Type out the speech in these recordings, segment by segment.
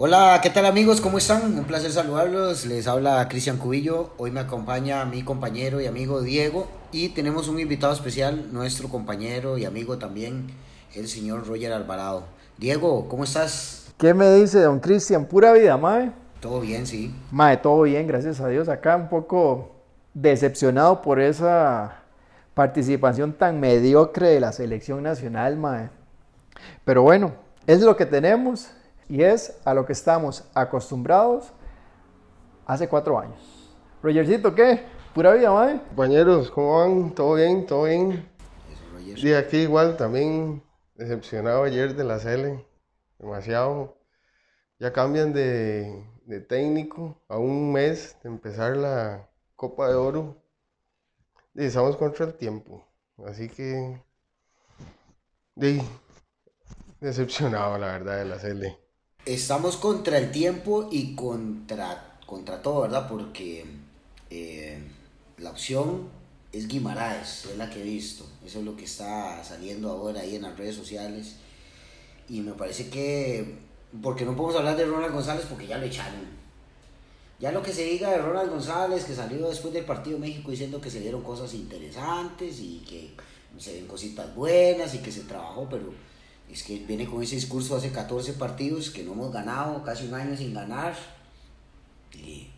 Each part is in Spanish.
Hola, ¿qué tal amigos? ¿Cómo están? Un placer saludarlos. Les habla Cristian Cubillo. Hoy me acompaña mi compañero y amigo Diego y tenemos un invitado especial, nuestro compañero y amigo también, el señor Roger Alvarado. Diego, ¿cómo estás? ¿Qué me dice don Cristian? Pura vida, mae. Todo bien, sí. Mae, todo bien, gracias a Dios. Acá un poco decepcionado por esa participación tan mediocre de la selección nacional, mae. Pero bueno, es lo que tenemos y es a lo que estamos acostumbrados hace cuatro años. Rogercito, ¿qué? Pura vida, mae. Compañeros, ¿cómo van? ¿Todo bien? ¿Todo bien? Sí, aquí igual también decepcionado ayer de la Cele, demasiado. Ya cambian de, de técnico a un mes de empezar la Copa de Oro. Y estamos contra el tiempo, así que... Sí, decepcionado la verdad de la Cele. Estamos contra el tiempo y contra, contra todo, ¿verdad? Porque eh, la opción es Guimaraes, es la que he visto. Eso es lo que está saliendo ahora ahí en las redes sociales. Y me parece que, porque no podemos hablar de Ronald González porque ya lo echaron. Ya lo que se diga de Ronald González, que salió después del partido México diciendo que se dieron cosas interesantes y que se ven cositas buenas y que se trabajó, pero es que viene con ese discurso hace 14 partidos que no hemos ganado, casi un año sin ganar. Y,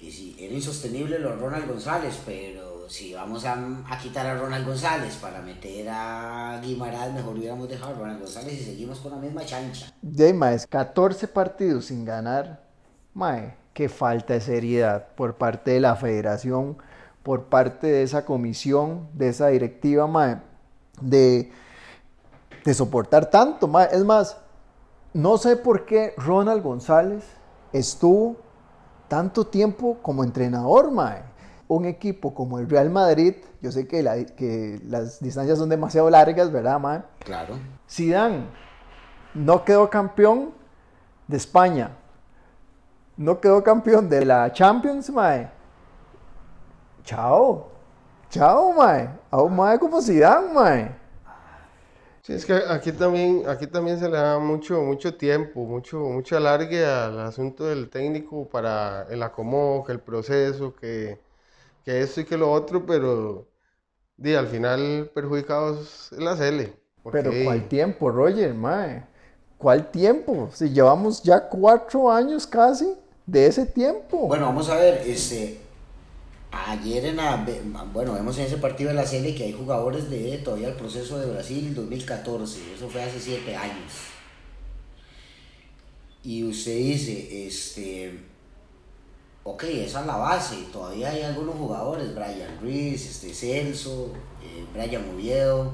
y sí, era insostenible lo Ronald González, pero si vamos a, a quitar a Ronald González para meter a Guimaraes, mejor hubiéramos dejado a Ronald González y seguimos con la misma chancha. De mae, 14 partidos sin ganar. Mae, qué falta de seriedad por parte de la federación, por parte de esa comisión, de esa directiva, mae, de, de soportar tanto. Es más, no sé por qué Ronald González estuvo tanto tiempo como entrenador, mae. Un equipo como el Real Madrid, yo sé que, la- que las distancias son demasiado largas, ¿verdad, mae? Claro. Zidane no quedó campeón de España. No quedó campeón de la Champions, mae. Chao. Chao, mae. A un mae como Zidane, mae. Sí, es que aquí también, aquí también se le da mucho, mucho tiempo, mucho, mucho alargue al asunto del técnico para el acomodo, que el proceso, que, que esto y que lo otro, pero di, al final perjudicados es la Cele. porque, Pero ¿cuál tiempo, Roger, mae? ¿Cuál tiempo? Si llevamos ya cuatro años casi de ese tiempo. Bueno, vamos a ver, este, ayer en la, bueno, vemos en ese partido de la serie que hay jugadores de todavía el proceso de Brasil 2014, eso fue hace siete años. Y usted dice, este, ok, esa es la base, todavía hay algunos jugadores, Brian Ruiz, este, Celso, eh, Brian Oviedo,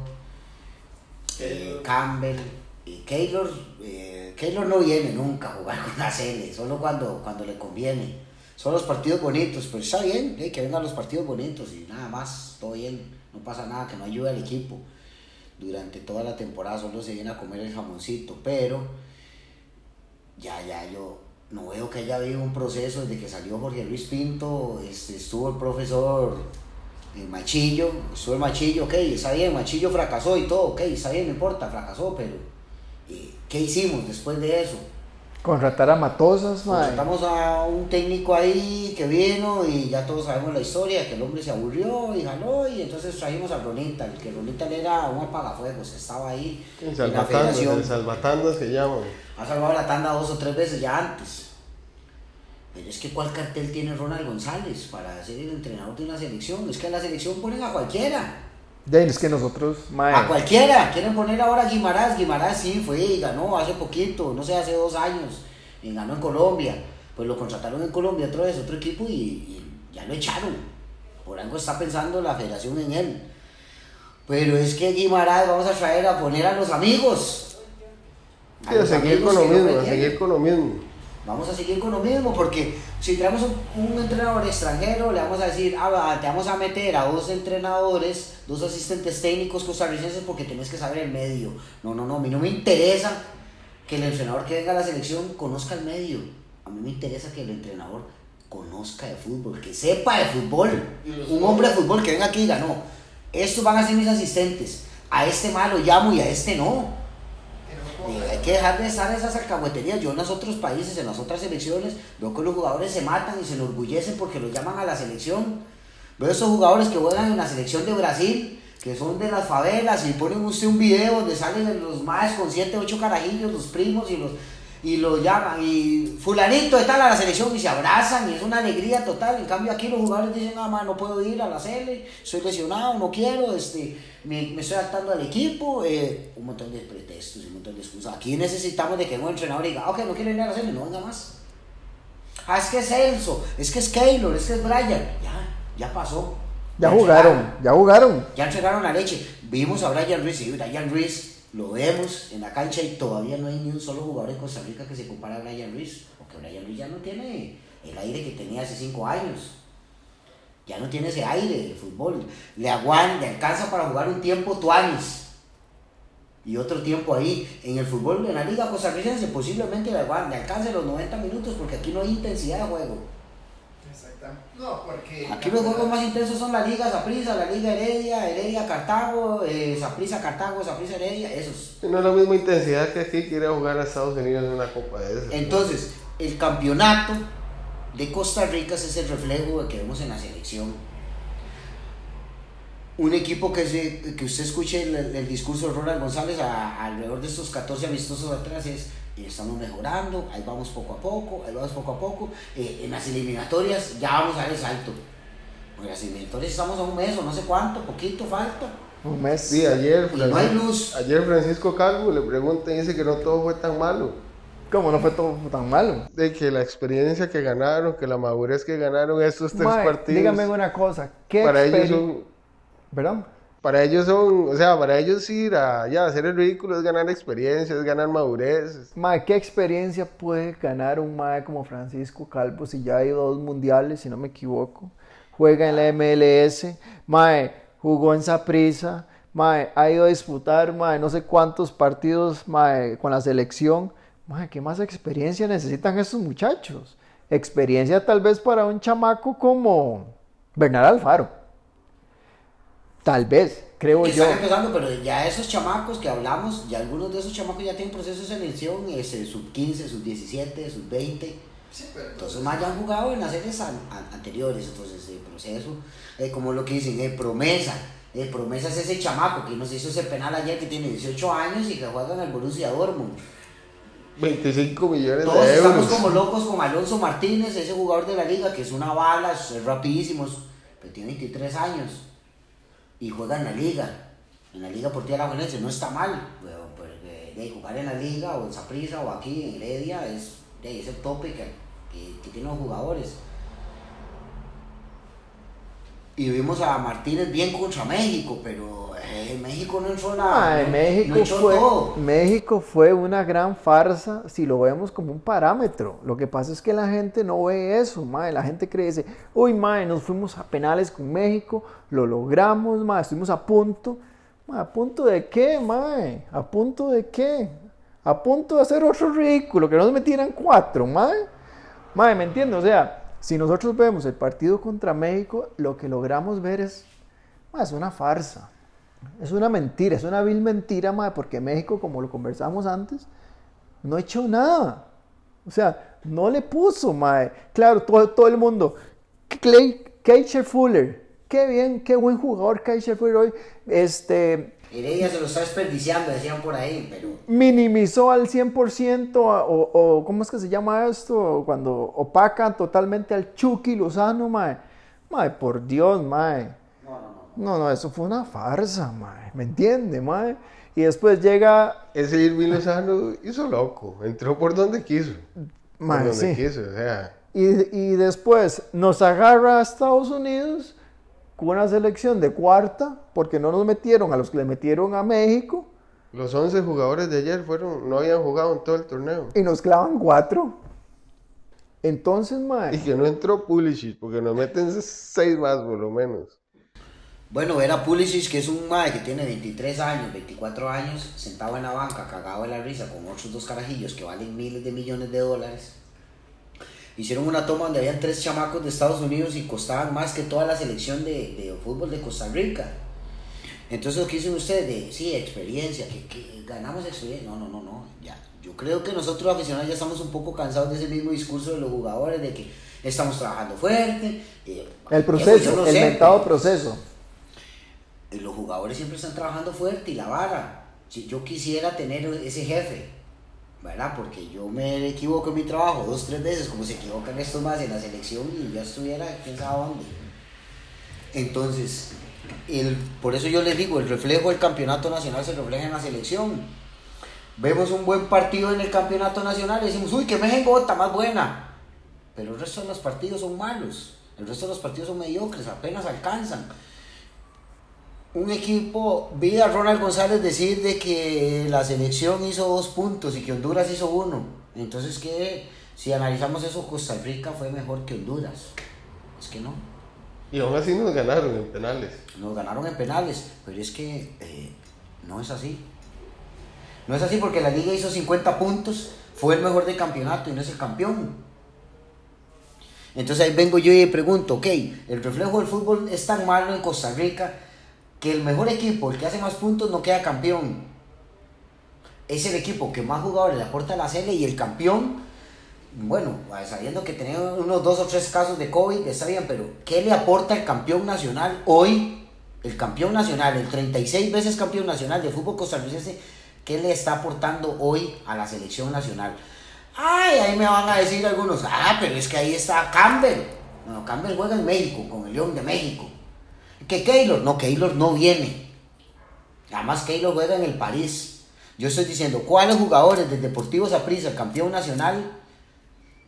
eh, Campbell, y Keylor, eh, Keylor no viene nunca a jugar con la Cele, solo cuando, cuando le conviene. Son los partidos bonitos, pero está bien, que vengan los partidos bonitos y nada más, todo bien, no pasa nada, que no ayude al equipo. Durante toda la temporada solo se viene a comer el jamoncito, pero ya, ya, yo no veo que haya habido un proceso desde que salió Jorge Luis Pinto, este, estuvo el profesor eh, Machillo, estuvo el Machillo, ok, está bien, Machillo fracasó y todo, ok, está bien, no importa, fracasó, pero eh, ¿qué hicimos después de eso? Contratar a Matosas, mae. Contratamos a un técnico ahí que vino y ya todos sabemos la historia, que el hombre se aburrió y jaló y entonces trajimos a Ronita, el que Ronita era un apagafuegos, estaba ahí El en la salvatandas, federación. el salvatandas se llaman. Ha salvado la tanda dos o tres veces ya antes. Pero es que ¿cuál cartel tiene Ronald González para ser el entrenador de una selección? Es que a la selección ponen a cualquiera. Ya, es que nosotros, mae. A cualquiera. Quieren poner ahora a Guimarães. Guimarães sí fue y ganó hace poquito, no sé, hace dos años. Y ganó en Colombia. Pues lo contrataron en Colombia otra vez, otro equipo y, y ya lo echaron. Por algo está pensando la federación en él. Pero es que Guimarães vamos a traer a poner a los amigos. A a los seguir amigos con lo mismo, a seguir con lo mismo. Vamos a seguir con lo mismo, porque si traemos un, un entrenador extranjero, le vamos a decir, ah, te vamos a meter a dos entrenadores, dos asistentes técnicos costarricenses porque tenés que saber el medio. No, no, no, a mí no me interesa que el entrenador que venga a la selección conozca el medio. A mí me interesa que el entrenador conozca de fútbol, que sepa de fútbol. Un hombre de fútbol que venga aquí y diga, no, estos van a ser mis asistentes. A este malo llamo y a este no. Hay que dejar de estar esas alcahueterías. Yo en los otros países, en las otras selecciones, veo que los jugadores se matan y se enorgullecen porque los llaman a la selección. Veo esos jugadores que juegan en la selección de Brasil, que son de las favelas, y ponen usted un video donde salen los más con 7, 8 carajillos, los primos y los y lo llaman y fulanito está a la selección y se abrazan y es una alegría total. En cambio aquí los jugadores dicen, nada más no puedo ir a la sele, soy lesionado, no quiero, este, me, me estoy adaptando al equipo, eh, un montón de pretextos y un montón de excusas. Aquí necesitamos de que un entrenador diga, ok, no quiero ir a la sele, no venga más. Ah, es que es Celso, es que es Keylor, es que es Brian. Ya, ya pasó. Ya, jugaron, ya jugaron. Ya entregaron la leche. Vimos a Brian Ruiz y Brian Ruiz lo vemos en la cancha y todavía no hay ni un solo jugador en Costa Rica que se compara a Brian Ruiz, porque Brian Ruiz ya no tiene el aire que tenía hace cinco años. Ya no tiene ese aire de fútbol. Le aguanta, le alcanza para jugar un tiempo Tuanis. Y otro tiempo ahí. En el fútbol, en la liga costarricense, posiblemente le alcance los 90 minutos porque aquí no hay intensidad de juego. No, porque. Aquí los juegos más intensos son la Liga Zaprisa, la Liga Heredia, Heredia Cartago, eh, Zaprisa Cartago, Zaprisa Heredia, esos. No es la misma intensidad que aquí quiere jugar a Estados Unidos en una copa de esas. Entonces, el campeonato de Costa Rica es el reflejo que vemos en la selección. Un equipo que, se, que usted escuche el, discurso de Ronald González alrededor de estos 14 amistosos atrás es y estamos mejorando, ahí vamos poco a poco, ahí vamos poco a poco. Eh, en las eliminatorias ya vamos a dar el salto. En las eliminatorias estamos a un mes o no sé cuánto, poquito falta. Un mes. Sí, ayer, y no hay luz. ayer Francisco Calvo le pregunta y dice que no todo fue tan malo. ¿Cómo no fue todo tan malo? De que la experiencia que ganaron, que la madurez que ganaron estos tres partidos. Dígame una cosa, ¿qué para ellos son, ¿Perdón? Para ellos son, o sea, para ellos ir a ya, hacer el ridículo es ganar experiencia, es ganar madurez. Mae, ¿qué experiencia puede ganar un mae como Francisco Calvo si ya ha ido dos mundiales, si no me equivoco? Juega en la MLS, mae, jugó en Saprissa, mae, ha ido a disputar, mae, no sé cuántos partidos, mae, con la selección. Mae, ¿qué más experiencia necesitan estos muchachos? Experiencia tal vez para un chamaco como Bernal Alfaro Tal vez, creo yo. Están empezando, pero ya esos chamacos que hablamos, ya algunos de esos chamacos ya tienen proceso de selección, ese, sub 15, sub 17, sub 20. entonces, más ya han jugado en las series anteriores, entonces el proceso, eh, como lo que dicen, eh, promesa. Eh, promesa es ese chamaco que nos hizo ese penal ayer que tiene 18 años y que juega en el Borussia Dortmund. 25 millones Todos de euros. estamos como locos con Alonso Martínez, ese jugador de la liga que es una bala, es rapidísimo, pero tiene 23 años y juega en la liga, en la liga Portilla Alajuelense, no está mal, pero, de jugar en la liga o en Saprissa o aquí en Heredia es, es el tope que, que, tienen los jugadores. Y vimos a Martínez bien contra México, pero eh, México no entró nada. México, fue, México fue una gran farsa si lo vemos como un parámetro. Lo que pasa es que la gente no ve eso, mae. La gente cree, dice, uy, mae, nos fuimos a penales con México, lo logramos, mae, estuvimos a punto. ¿A punto de qué, mae? ¿A punto de qué? A punto de hacer otro ridículo, que nos metieran cuatro, mae. Mae, ¿me entiendes? O sea, si nosotros vemos el partido contra México, lo que logramos ver es, es una farsa. Es una mentira, es una vil mentira, mae, porque México, como lo conversamos antes, no ha hecho nada. O sea, no le puso, mae. Claro, todo, todo el mundo. Clay, Keisha Fuller, qué bien, qué buen jugador Keisha Fuller hoy. Este, Heredia se lo está desperdiciando, decían por ahí, pero... Minimizó al 100% o, o, ¿cómo es que se llama esto? Cuando opacan totalmente al Chucky Lozano, mae. Mae, por Dios, mae. No, no, eso fue una farsa, mae. ¿Me entiende, mae? Y después llega... Ese Irving Lozano hizo loco. Entró por donde quiso. Mae, por donde sí. quiso, o sea... Y, y después nos agarra a Estados Unidos con una selección de cuarta, porque no nos metieron a los que le metieron a México. Los 11 jugadores de ayer fueron, no habían jugado en todo el torneo. Y nos clavan cuatro. Entonces, mae. Y que no entró Pulisic, porque nos meten seis más por lo menos. Bueno, era Pulisic, que es un mae que tiene 23 años, 24 años, sentado en la banca, cagado de la risa, con otros dos carajillos que valen miles de millones de dólares. Hicieron una toma donde habían tres chamacos de Estados Unidos y costaban más que toda la selección de, de fútbol de Costa Rica. Entonces lo que dicen ustedes de, sí, experiencia, que, que ganamos experiencia. No, no, no, no, ya. Yo creo que nosotros aficionados ya estamos un poco cansados de ese mismo discurso de los jugadores, de que estamos trabajando fuerte. eh, El eso proceso, no el mentado proceso. Eh, los jugadores siempre están trabajando fuerte y la vara. Si yo quisiera tener ese jefe, ¿verdad? Porque yo me equivoco en mi trabajo dos, tres veces, como se equivocan estos más en la selección y ya estuviera quién sabe dónde. Entonces, el, por eso yo les digo, el reflejo del campeonato nacional se refleja en la selección. Vemos un buen partido en el campeonato nacional y decimos, uy, que México está más buena. Pero el resto de los partidos son malos. El resto de los partidos son mediocres, apenas alcanzan un equipo, vi a Ronald González decir de que la selección hizo dos puntos y que Honduras hizo uno. Entonces que si analizamos eso, Costa Rica fue mejor que Honduras. Es que no. Y aún así nos ganaron en penales. Nos ganaron en penales, pero es que eh, no es así. No es así porque la liga hizo 50 puntos, fue el mejor del campeonato y no es el campeón. Entonces ahí vengo yo y pregunto, ok, el reflejo del fútbol es tan malo en Costa Rica que el mejor equipo, el que hace más puntos, no queda campeón. Es el equipo que más jugadores le aporta a la CL y el campeón, bueno, sabiendo que tenemos unos dos o tres casos de COVID, está bien, pero ¿qué le aporta el campeón nacional hoy? El campeón nacional, el 36 veces campeón nacional de fútbol costarricense, ¿qué le está aportando hoy a la selección nacional? Ay, ahí me van a decir algunos, ah, pero es que ahí está Campbell. Bueno, Campbell juega en México, con el León de México. Que Keylor, no, Keylor no viene. Además, Keylor juega en el París. Yo estoy diciendo, ¿cuáles jugadores del Deportivo Saprissa, campeón nacional,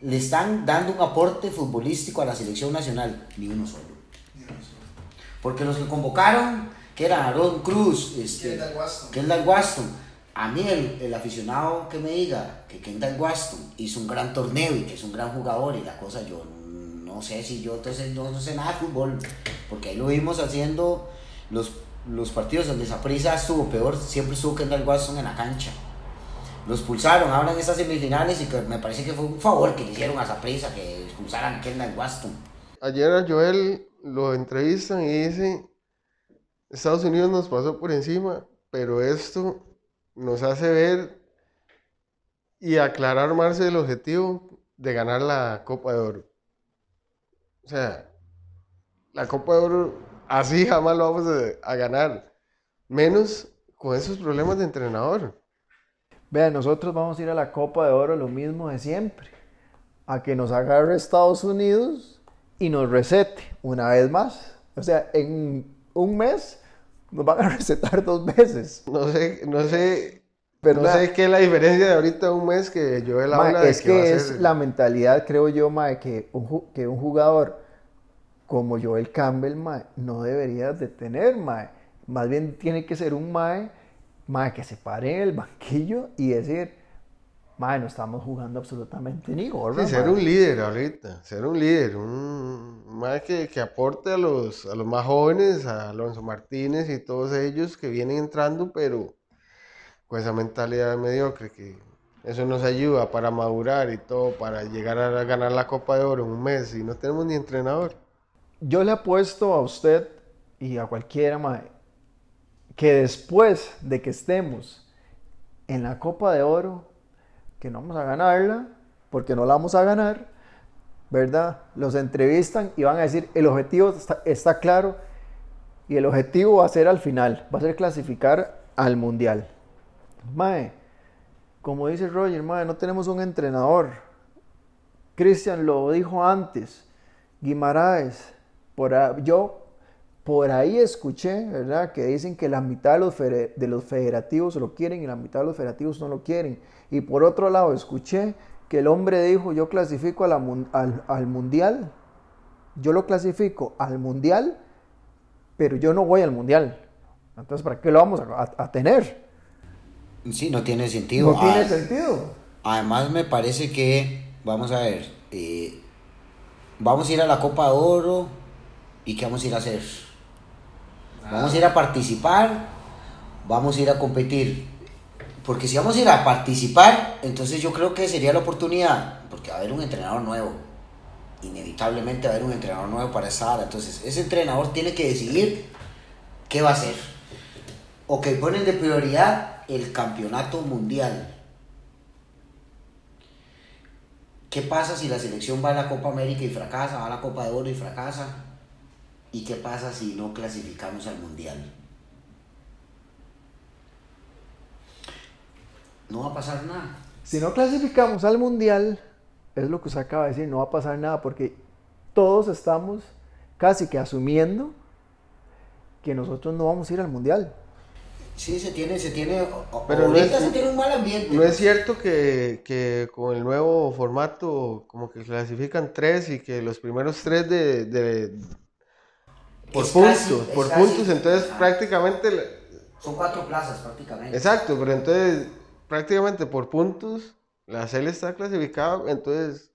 le están dando un aporte futbolístico a la selección nacional? Ni uno solo. Porque los que convocaron, que eran Aaron Cruz, este, Kendall Waston. Kendall Waston, a mí el, el aficionado que me diga que Kendall Waston hizo un gran torneo y que es un gran jugador y la cosa, yo no sé si yo entonces no, no sé nada de fútbol, porque ahí lo vimos haciendo los, los partidos donde Saprissa estuvo peor, siempre estuvo Kendall Waston en la cancha. Los expulsaron ahora en estas semifinales y que me parece que fue un favor que le hicieron a Saprissa que expulsaran a Kendall Waston. Ayer a Joel lo entrevistan y dice, Estados Unidos nos pasó por encima, pero esto nos hace ver y aclarar más el objetivo de ganar la Copa de Oro. O sea, la Copa de Oro así jamás lo vamos a, a ganar, menos con esos problemas de entrenador. Vean, nosotros vamos a ir a la Copa de Oro lo mismo de siempre. A que nos agarre Estados Unidos y nos recete una vez más. O sea, en un mes nos van a recetar dos veces. No sé, no sé, no ¿Verdad? sé qué es la diferencia de ahorita un mes que Joel Ma, habla de es que, a que es la mentalidad, creo yo, ma, de que un, que un jugador como Joel Campbell ma, no debería de tener. ma. Más bien tiene que ser un mae, mae que se pare en el banquillo y decir, mae, no estamos jugando absolutamente ni gorra. Sí, ser mae". un líder ahorita, ser un líder, un más que, que aporte a los, a los más jóvenes, a Alonso Martínez y todos ellos que vienen entrando, pero con esa mentalidad mediocre que eso nos ayuda para madurar y todo, para llegar a ganar la Copa de Oro en un mes y no tenemos ni entrenador. Yo le apuesto a usted y a cualquiera mae, que después de que estemos en la Copa de Oro, que no vamos a ganarla, porque no la vamos a ganar, ¿verdad? Los entrevistan y van a decir, el objetivo está, está claro y el objetivo va a ser al final, va a ser clasificar al Mundial. Mae, como dice Roger, mae, no tenemos un entrenador. Cristian lo dijo antes, Guimaraes, por yo por ahí escuché, ¿verdad? Que dicen que la mitad de los, fede- de los federativos lo quieren y la mitad de los federativos no lo quieren. Y por otro lado, escuché que el hombre dijo, yo clasifico al, al mundial, yo lo clasifico al mundial, pero yo no voy al mundial. Entonces, ¿para qué lo vamos a tener? Sí, no tiene sentido. No tiene Ah, sentido. Además me parece que, vamos a ver, eh, vamos a ir a la Copa de Oro y ¿qué vamos a ir a hacer? Vamos a ir a participar, vamos a ir a competir. Porque si vamos a ir a participar, entonces yo creo que sería la oportunidad, porque va a haber un entrenador nuevo. Inevitablemente va a haber un entrenador nuevo para esa área. Entonces ese entrenador tiene que decidir qué va a hacer. o que ponen de prioridad el campeonato mundial. ¿Qué pasa si la selección va a la Copa América y fracasa, va a la Copa de Oro y fracasa? ¿Y qué pasa si no clasificamos al mundial? No va a pasar nada. Si no clasificamos al mundial, es lo que usted acaba de decir, no va a pasar nada porque todos estamos casi que asumiendo que nosotros no vamos a ir al mundial. Sí, se tiene, se tiene, Pero no ahorita es- se tiene un mal ambiente. No es cierto que, que con el nuevo formato como que clasifican tres y que los primeros tres de, de- por Es puntos, casi- por casi- puntos, entonces ah. prácticamente, Son cuatro plazas prácticamente. exacto, pero entonces prácticamente por puntos la CL está clasificada, entonces,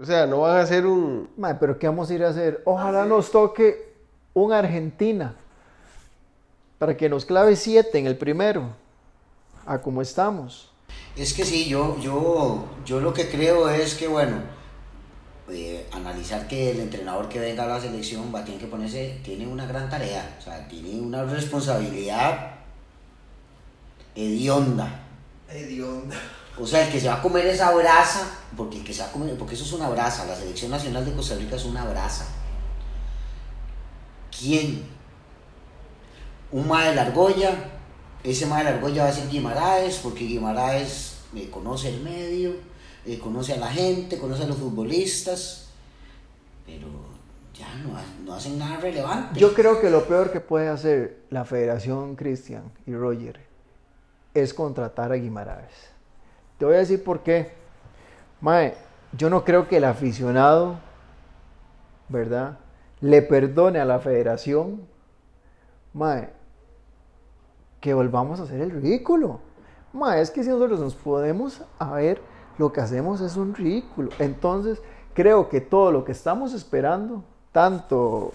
o sea, no van a hacer un, Mae, pero ¿qué vamos a ir a hacer? Ojalá nos toque un Argentina para que nos clave siete en el primero, a como estamos. Es que sí, yo, yo, yo lo que creo es que, bueno, eh, analizar que el entrenador que venga a la selección va a tener que ponerse, tiene una gran tarea, o sea, tiene una responsabilidad hedionda. Hedionda. O sea, el que se va a comer esa brasa, porque el que se va a comer, porque eso es una brasa, la selección nacional de Costa Rica es una brasa. ¿Quién? Un mae de la argolla, ese mae de la argolla va a ser Guimaraes, porque Guimaraes eh, conoce el medio, eh, conoce a la gente, conoce a los futbolistas, pero ya no, no hacen nada relevante. Yo creo que lo peor que puede hacer la Federación Cristian y Roger es contratar a Guimaraes. Te voy a decir por qué. Mae, yo no creo que el aficionado, ¿verdad? Le perdone a la federación, mae, que volvamos a hacer el ridículo. Mae, es que si nosotros nos podemos a ver, lo que hacemos es un ridículo. Entonces, creo que todo lo que estamos esperando, tanto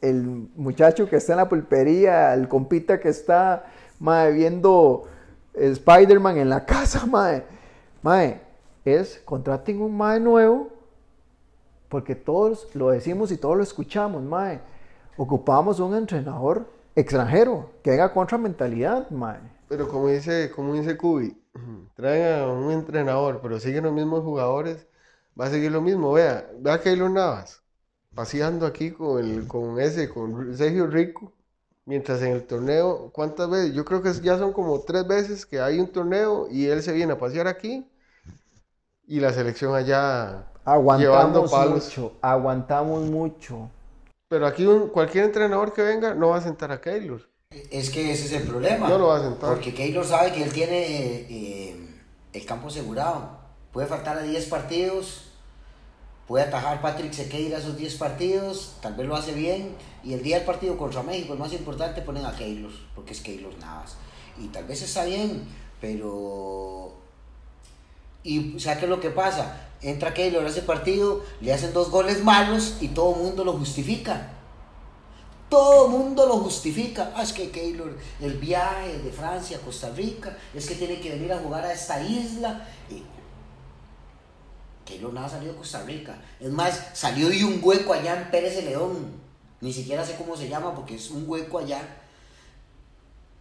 el muchacho que está en la pulpería, el compita que está mae, viendo Spider-Man en la casa, mae, mae, es contraten un mae nuevo, porque todos lo decimos y todos lo escuchamos, mae. Ocupamos un entrenador extranjero que venga contra mentalidad, mae. pero como dice, como dice Cubi, traen a un entrenador, pero siguen los mismos jugadores, va a seguir lo mismo, vea, vea a Keylor Navas, paseando aquí con, el, con ese, con Sergio Rico, mientras en el torneo, ¿cuántas veces? Yo creo que ya son como tres veces que hay un torneo y él se viene a pasear aquí y la selección allá llevando Aguantamos palos. mucho, aguantamos mucho. Pero aquí un- cualquier entrenador que venga no va a sentar a Keylor. Es que ese es el problema. No lo va a sentar. Porque Keylor sabe que él tiene eh, eh, el campo asegurado. Puede faltar a 10 partidos, puede atajar Patrick Sequeira esos 10 partidos, tal vez lo hace bien. Y el día del partido contra México, el más importante, ponen a Keylor, porque es Keylor Navas. Y tal vez está bien, pero. Y ¿sabes qué es lo que pasa? Entra Keylor ese partido, le hacen dos goles malos y todo el mundo lo justifica. Todo el mundo lo justifica. Ah, es que Keylor, el viaje de Francia a Costa Rica, es que tiene que venir a jugar a esta isla. Keylor nada salió de Costa Rica. Es más, salió de un hueco allá en Pérez de León. Ni siquiera sé cómo se llama porque es un hueco allá.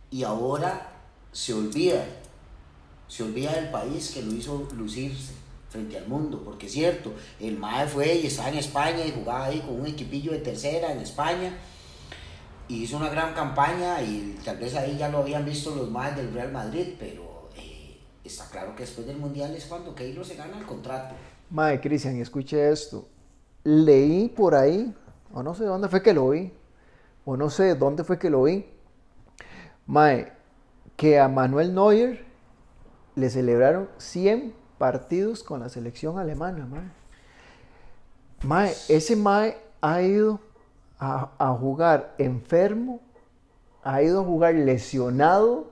Y ahora se olvida. Se olvida del país que lo hizo lucirse frente al mundo. Porque es cierto, el MAE fue y estaba en España y jugaba ahí con un equipillo de tercera en España y hizo una gran campaña y tal vez ahí ya lo habían visto los más del Real Madrid, pero eh, está claro que después del Mundial es cuando Keylor se gana el contrato. Mae, Cristian, escuche esto. Leí por ahí, o no sé dónde fue que lo vi, o no sé dónde fue que lo vi, Mae, que a Manuel Neuer le celebraron 100 partidos con la selección alemana, Mae. Mae, ese Mae ha ido a, a jugar enfermo, ha ido a jugar lesionado,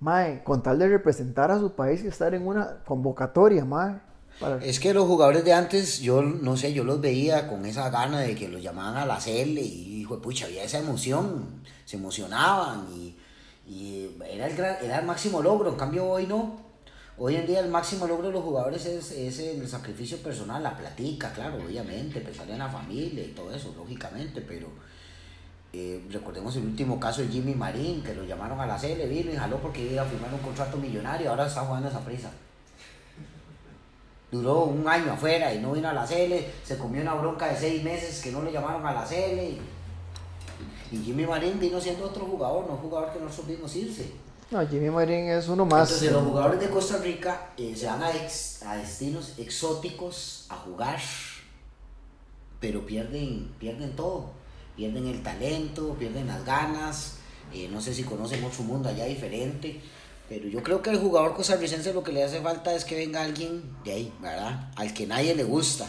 Mae, con tal de representar a su país y estar en una convocatoria, Mae. para- Es que los jugadores de antes, yo no sé, yo los veía con esa gana de que los llamaban a la CL y hijo pucha, había esa emoción, se emocionaban y, y era, el gran- era el máximo logro, en cambio hoy no. Hoy en día el máximo logro de los jugadores es, es el sacrificio personal, la platica, claro, obviamente, pensar en la familia y todo eso, lógicamente, pero Eh, recordemos el último caso de Jimmy Marín, que lo llamaron a la CL, vino y jaló porque iba a firmar un contrato millonario, ahora está jugando esa prisa. Duró un año afuera y no vino a la CL, se comió una bronca de seis meses que no le llamaron a la CL. Y, y Jimmy Marín vino siendo otro jugador, no un jugador que nosotros vimos irse. No, Jimmy Marín es uno más. Entonces los jugadores de Costa Rica eh, se van a, ex- a destinos exóticos a jugar, pero pierden, pierden todo. Pierden el talento, pierden las ganas. eh, no sé si conocen otro mundo allá diferente. Pero yo creo que al jugador costarricense lo que le hace falta es que venga alguien de ahí, ¿verdad? Al que nadie le gusta.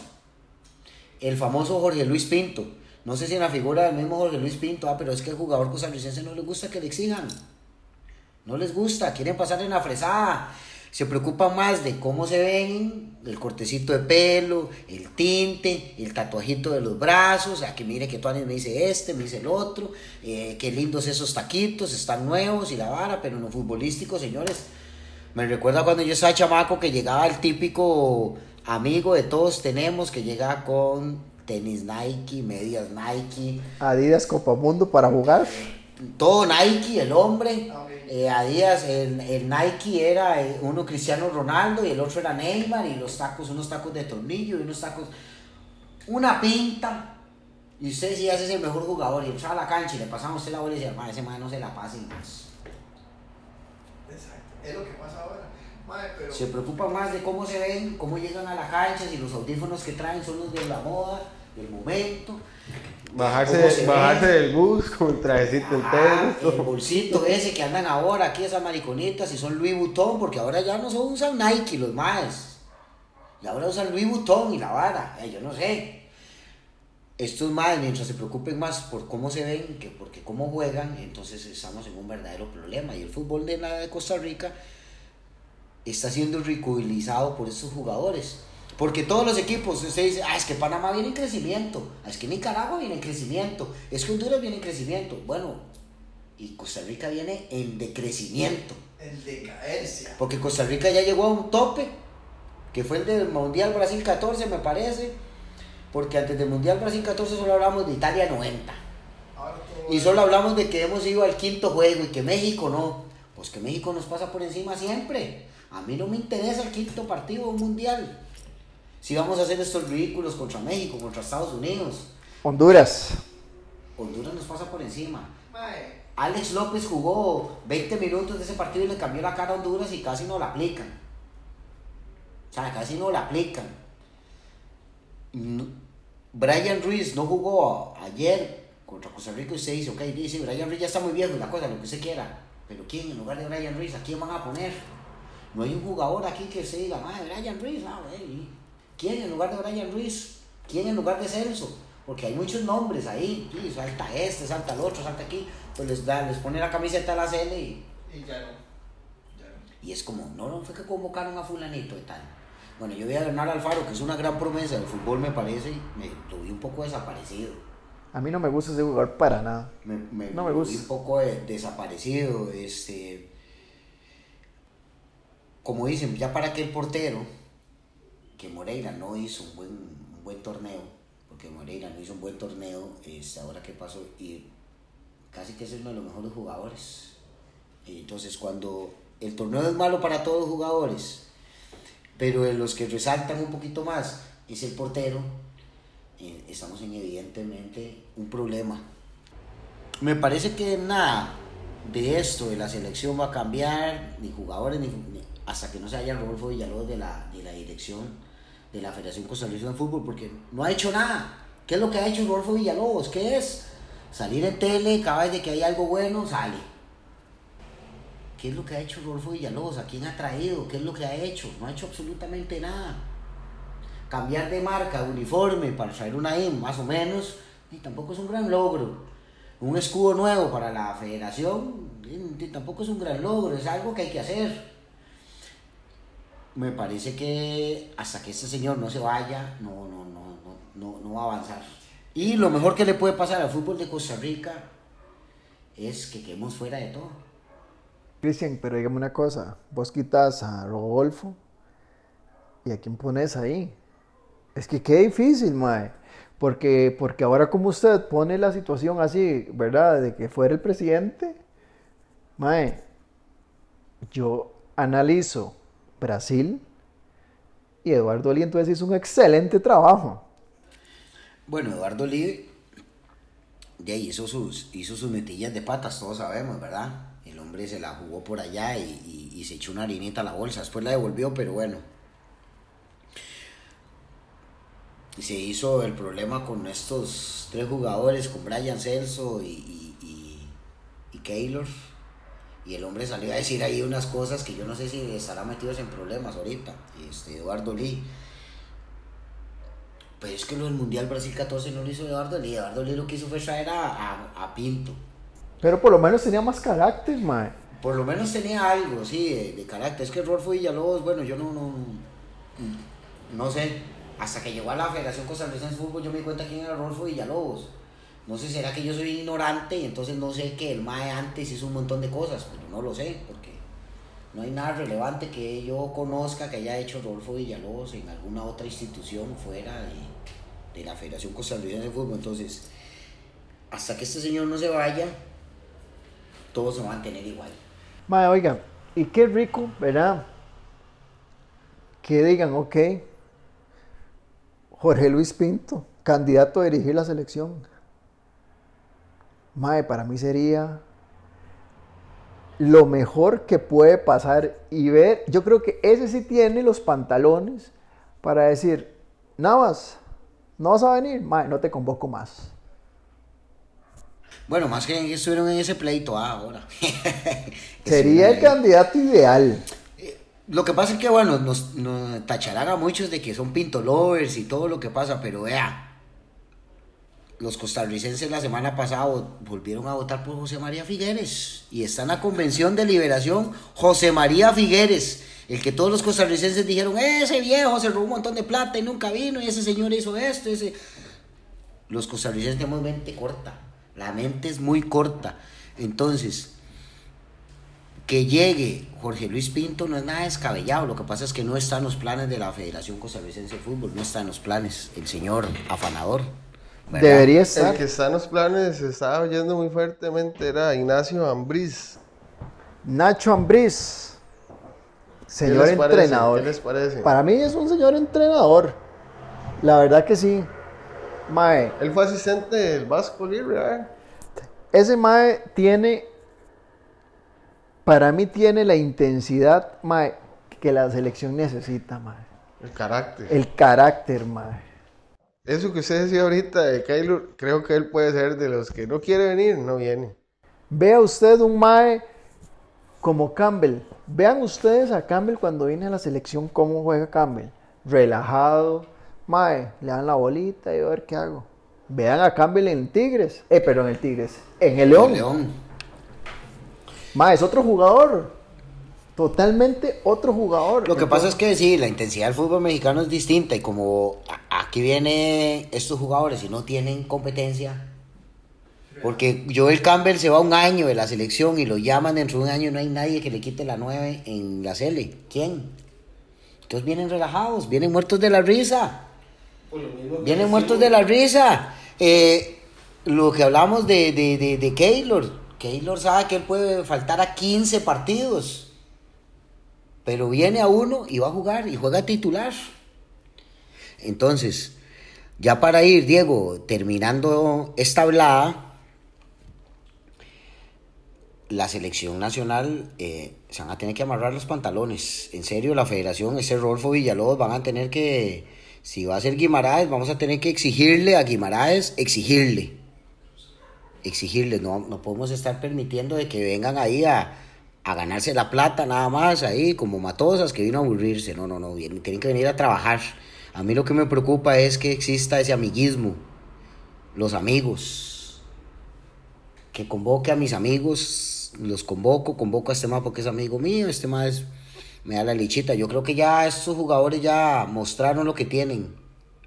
El famoso Jorge Luis Pinto. No sé si en la figura del mismo Jorge Luis Pinto, ah, pero es que al jugador costarricense no le gusta que le exijan. No les gusta, quieren pasar en la fresada. Se preocupan más de cómo se ven, el cortecito de pelo, el tinte, el tatuajito de los brazos, sea, que mire que Tony me dice este, me dice el otro, eh, qué lindos esos taquitos, están nuevos y la vara, pero en lo futbolístico, señores, me recuerda cuando yo estaba chamaco que llegaba el típico amigo de todos tenemos que llega con tenis Nike, medias Nike, Adidas Copamundo para jugar. Todo Nike, el hombre. Ah, ok. Eh, Adidas, el, el Nike era eh, uno Cristiano Ronaldo y el otro era Neymar y los tacos, unos tacos de tornillo y unos tacos, una pinta. Y usted decía, ese es el mejor jugador. Y entraba a la cancha y le pasaba a usted la bola y decía, "Ma, ese man no se la pase más. Exacto. Es lo que pasa ahora. Mae, pero. Se preocupan más de cómo se ven, cómo llegan a la cancha, si los audífonos que traen son los de la moda, del momento. Bajarse, bajarse del bus con el trajecito Ah, entero. el bolsito ese que andan ahora aquí, esas mariconitas, y son Louis Vuitton, porque ahora ya no se usan Nike los maes. Y ahora usan Louis Vuitton y la vara, eh, yo no sé. Estos maes, mientras se preocupen más por cómo se ven que porque cómo juegan, entonces estamos en un verdadero problema. Y el fútbol de, la de Costa Rica está siendo ridiculizado por estos jugadores. Porque todos los equipos, usted dice, ah, es que Panamá viene en crecimiento, ah, es que Nicaragua viene en crecimiento, es que Honduras viene en crecimiento. Bueno, y Costa Rica viene en decrecimiento. En decadencia. Porque Costa Rica ya llegó a un tope, que fue el del Mundial Brasil 14, me parece. Porque antes del Mundial Brasil 14 solo hablamos de Italia 90. Ahora todo. Y solo hablamos de que hemos ido al quinto juego y que México no. Pues que México nos pasa por encima siempre. A mí no me interesa el quinto partido mundial. Si vamos a hacer estos ridículos contra México, contra Estados Unidos, Honduras. Honduras nos pasa por encima. Mae, Alex López jugó 20 minutos de ese partido y le cambió la cara a Honduras y casi no la aplican. O sea, casi no la aplican. No- Brian Ruiz no jugó ayer contra Costa Rica y usted dice, ok, dice, Brian Ruiz ya está muy viejo y la cosa, lo que usted quiera. Pero ¿quién en lugar de Brian Ruiz? ¿A quién van a poner? No hay un jugador aquí que se diga, madre, Brian Ruiz, ah, güey, ¿y ¿quién en lugar de Brian Ruiz? ¿Quién en lugar de Celso? Porque hay muchos nombres ahí, sí, salta este, salta el otro, salta aquí, pues les, da, les pone la camiseta a la CL y, y ya no. Ya no. y es como, no, no fue que convocaron a fulanito y tal. Bueno, yo vi a Bernal Alfaro, que es una gran promesa del fútbol, me parece, y me vi un poco desaparecido. A mí no me gusta ese jugador para nada. Me, me, No me gusta. un poco de- desaparecido, este... Como dicen, ya para que el portero, que Moreira no hizo un buen, un buen torneo, porque Moreira no hizo un buen torneo, este, ahora que pasó, y casi que es uno de los mejores jugadores. Entonces cuando el torneo es malo para todos los jugadores, pero en los que resaltan un poquito más es el portero, eh, estamos en evidentemente un problema. Me parece que nada de esto de la selección va a cambiar, ni jugadores, ni- hasta que no se haya Rodolfo Villalobos de la, de la dirección de la Federación Costarricense de Fútbol, porque no ha hecho nada. ¿Qué es lo que ha hecho Rodolfo Villalobos? ¿Qué es? Salir en tele, cada vez que hay algo bueno, sale. ¿Qué es lo que ha hecho Rodolfo Villalobos? ¿A quién ha traído? ¿Qué es lo que ha hecho? No ha hecho absolutamente nada. Cambiar de marca, uniforme, para traer una IM, más o menos, y tampoco es un gran logro. Un escudo nuevo para la federación, y tampoco es un gran logro, es algo que hay que hacer. Me parece que hasta que este señor no se vaya, no, no, no, no, no, va a avanzar. Y lo mejor que le puede pasar al fútbol de Costa Rica es que quedemos fuera de todo. Cristian, pero dígame una cosa. Vos quitas a Rodolfo y a quién pones ahí. Es que qué difícil, mae. Porque, porque ahora como usted pone la situación así, ¿verdad? De que fuera el presidente, mae, yo analizo Brasil y Eduardo Lee entonces hizo un excelente trabajo. Bueno, Eduardo Lee ya hizo sus, hizo sus metillas de patas, todos sabemos, ¿verdad? El hombre se la jugó por allá y, se echó una harinita a la bolsa. Después la devolvió, pero bueno. Y se hizo el problema con estos tres jugadores, con Brian Celso y, y, y, y Keylor. Y el hombre salió a decir ahí unas cosas que yo no sé si estará metidos en problemas ahorita. Este, Eduardo Lee. Pero es que lo del Mundial Brasil 14 no lo hizo Eduardo Lee. Eduardo Lee lo que hizo fue traer a, a, a Pinto. Pero por lo menos tenía más carácter, mae. Por lo menos tenía algo, sí, de, de carácter. Es que Rolfo Villalobos, bueno, yo no, no, no sé. Hasta que llegó a la Federación Costarricense de Fútbol yo me di cuenta quién era Rolfo Villalobos. No sé, será que yo soy ignorante y entonces no sé que el MAE antes hizo un montón de cosas, pero no lo sé, porque no hay nada relevante que yo conozca que haya hecho Rolfo Villalobos en alguna otra institución fuera de, de la Federación Costarricense de Fútbol. Entonces, hasta que este señor no se vaya, todos se van a mantener igual. Mae, oiga, y qué rico, ¿verdad? Que digan, ok, Jorge Luis Pinto, candidato a dirigir la selección. Mae, para mí sería lo mejor que puede pasar y ver, yo creo que ese sí tiene los pantalones para decir, Navas, no vas a venir, Mae, no te convoco más. Bueno, más que estuvieron en ese pleito ah, ahora. Sería el candidato ideal. Lo que pasa es que, bueno, nos, nos tacharán a muchos de que son pinto lovers y todo lo que pasa, pero vea, los costarricenses la semana pasada vo- volvieron a votar por José María Figueres y está en la convención de liberación José María Figueres, el que todos los costarricenses dijeron, ese viejo se robó un montón de plata y nunca vino y ese señor hizo esto, ese... Los costarricenses tenemos mente corta, la mente es muy corta, entonces que llegue Jorge Luis Pinto no es nada descabellado. Lo que pasa es que no está en los planes de la Federación Costarricense de Fútbol, no está en los planes el señor afanador. ¿Verdad? Debería El estar. que está en los planes, se estaba oyendo muy fuertemente, era Ignacio Ambriz. Nacho Ambriz, ¿Qué señor entrenador. ¿Qué les parece? Para mí es un señor entrenador. La verdad que sí. Mae, Él fue asistente del Vasco Libre, ¿verdad? ese Mae tiene, para mí tiene la intensidad, Mae, que la selección necesita, Mae. El carácter. El carácter, Mae. Eso que usted decía ahorita de Keylor, creo que él puede ser de los que no quiere venir, no viene. Vea usted un Mae como Campbell. Vean ustedes a Campbell cuando viene a la selección, cómo juega Campbell. Relajado. Mae, le dan la bolita y a ver qué hago. Vean a Campbell en Tigres. Eh, perdón, en el Tigres. En el León. León. Mae, es otro jugador. Totalmente otro jugador. Lo que pasa es que sí, la intensidad del fútbol mexicano es distinta y como aquí vienen estos jugadores y no tienen competencia, porque Joel Campbell se va un año de la selección y lo llaman dentro de un año y no hay nadie que le quite la 9 en la Cele. ¿Quién? Entonces vienen relajados, vienen muertos de la risa. Vienen muertos de la risa. Eh, lo que hablamos de, de, de, de Keylor. Keylor sabe que él puede faltar a 15 partidos. Pero viene a uno y va a jugar y juega titular. Entonces, ya para ir, Diego, terminando esta hablada, la selección nacional eh, se van a tener que amarrar los pantalones. En serio, la federación, ese Rolfo Villalobos, van a tener que, si va a ser Guimaraes, vamos a tener que exigirle a Guimaraes, exigirle. Exigirle, no, no podemos estar permitiendo de que vengan ahí a, a ganarse la plata nada más, ahí como matosas que vino a aburrirse. No, no, no, tienen que venir a trabajar. A mí lo que me preocupa es que exista ese amiguismo, los amigos que convoque a mis amigos, los convoco, convoco a este más porque es amigo mío, este más me da la lichita. Yo creo que ya estos jugadores ya mostraron lo que tienen,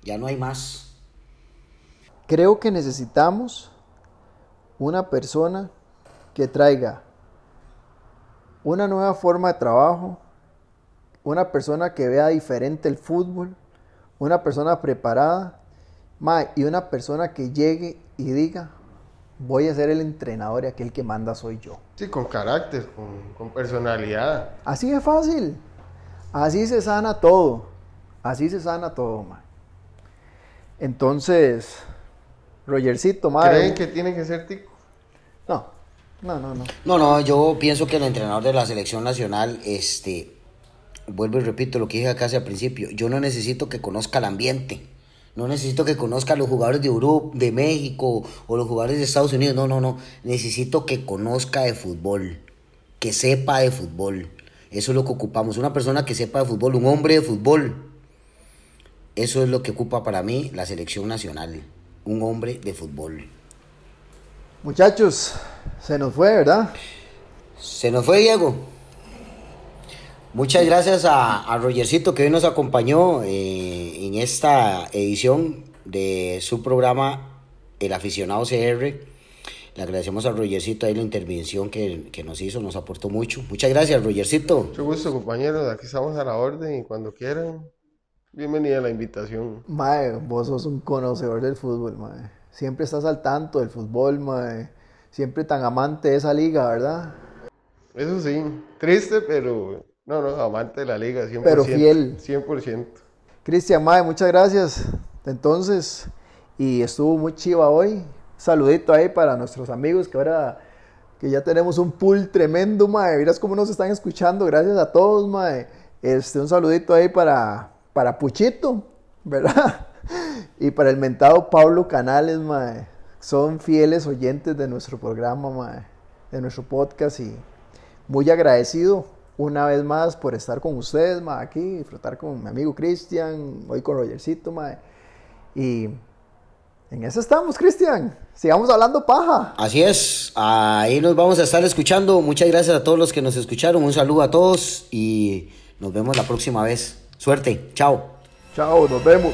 ya no hay más. Creo que necesitamos una persona que traiga una nueva forma de trabajo, una persona que vea diferente el fútbol, una persona preparada Mae, y una persona que llegue y diga, voy a ser el entrenador y aquel que manda soy yo. Sí, con carácter, con, con personalidad. Así de fácil. Así se sana todo. Así se sana todo, mae. Entonces, Rogercito, mae. ¿Creen que tiene que ser tico? No, no, no, no. No, no, yo pienso que el entrenador de la selección nacional, este, vuelvo y repito lo que dije acá al principio, yo no necesito que conozca el ambiente, no necesito que conozca a los jugadores de Europa, de México o los jugadores de Estados Unidos, no, no, no, necesito que conozca de fútbol, que sepa de fútbol, eso es lo que ocupamos, una persona que sepa de fútbol, un hombre de fútbol, eso es lo que ocupa para mí la selección nacional, un hombre de fútbol. Muchachos, se nos fue, ¿verdad? Se nos fue Diego. Muchas gracias a, a Rogercito que hoy nos acompañó eh, en esta edición de su programa El Aficionado CR. Le agradecemos a Rogercito ahí la intervención que, que nos hizo, nos aportó mucho. Muchas gracias, Rogercito. Mucho gusto, compañeros. Aquí estamos a la orden y cuando quieran, bienvenida a la invitación. Mae, vos sos un conocedor del fútbol, mae. Siempre estás al tanto del fútbol, mae. Siempre tan amante de esa liga, ¿verdad? Eso sí, triste, pero no, no, amante de la liga, 100%. Pero fiel. 100%. Cristian, mae, muchas gracias. Entonces, y estuvo muy chiva hoy. Saludito ahí para nuestros amigos que ahora que ya tenemos un pool tremendo, mae. Miras cómo nos están escuchando. Gracias a todos, mae. Este, un saludito ahí para, para Puchito, ¿verdad? Y para el mentado Pablo Canales, mae. Son fieles oyentes de nuestro programa, mae. De nuestro podcast y muy agradecido una vez más por estar con ustedes, mae, aquí, disfrutar con mi amigo Cristian, hoy con Rogercito, mae. Y en eso estamos, Cristian. Sigamos hablando paja. Así es, ahí nos vamos a estar escuchando. Muchas gracias a todos los que nos escucharon. Un saludo a todos y nos vemos la próxima vez. Suerte, chao. Chao, nos vemos.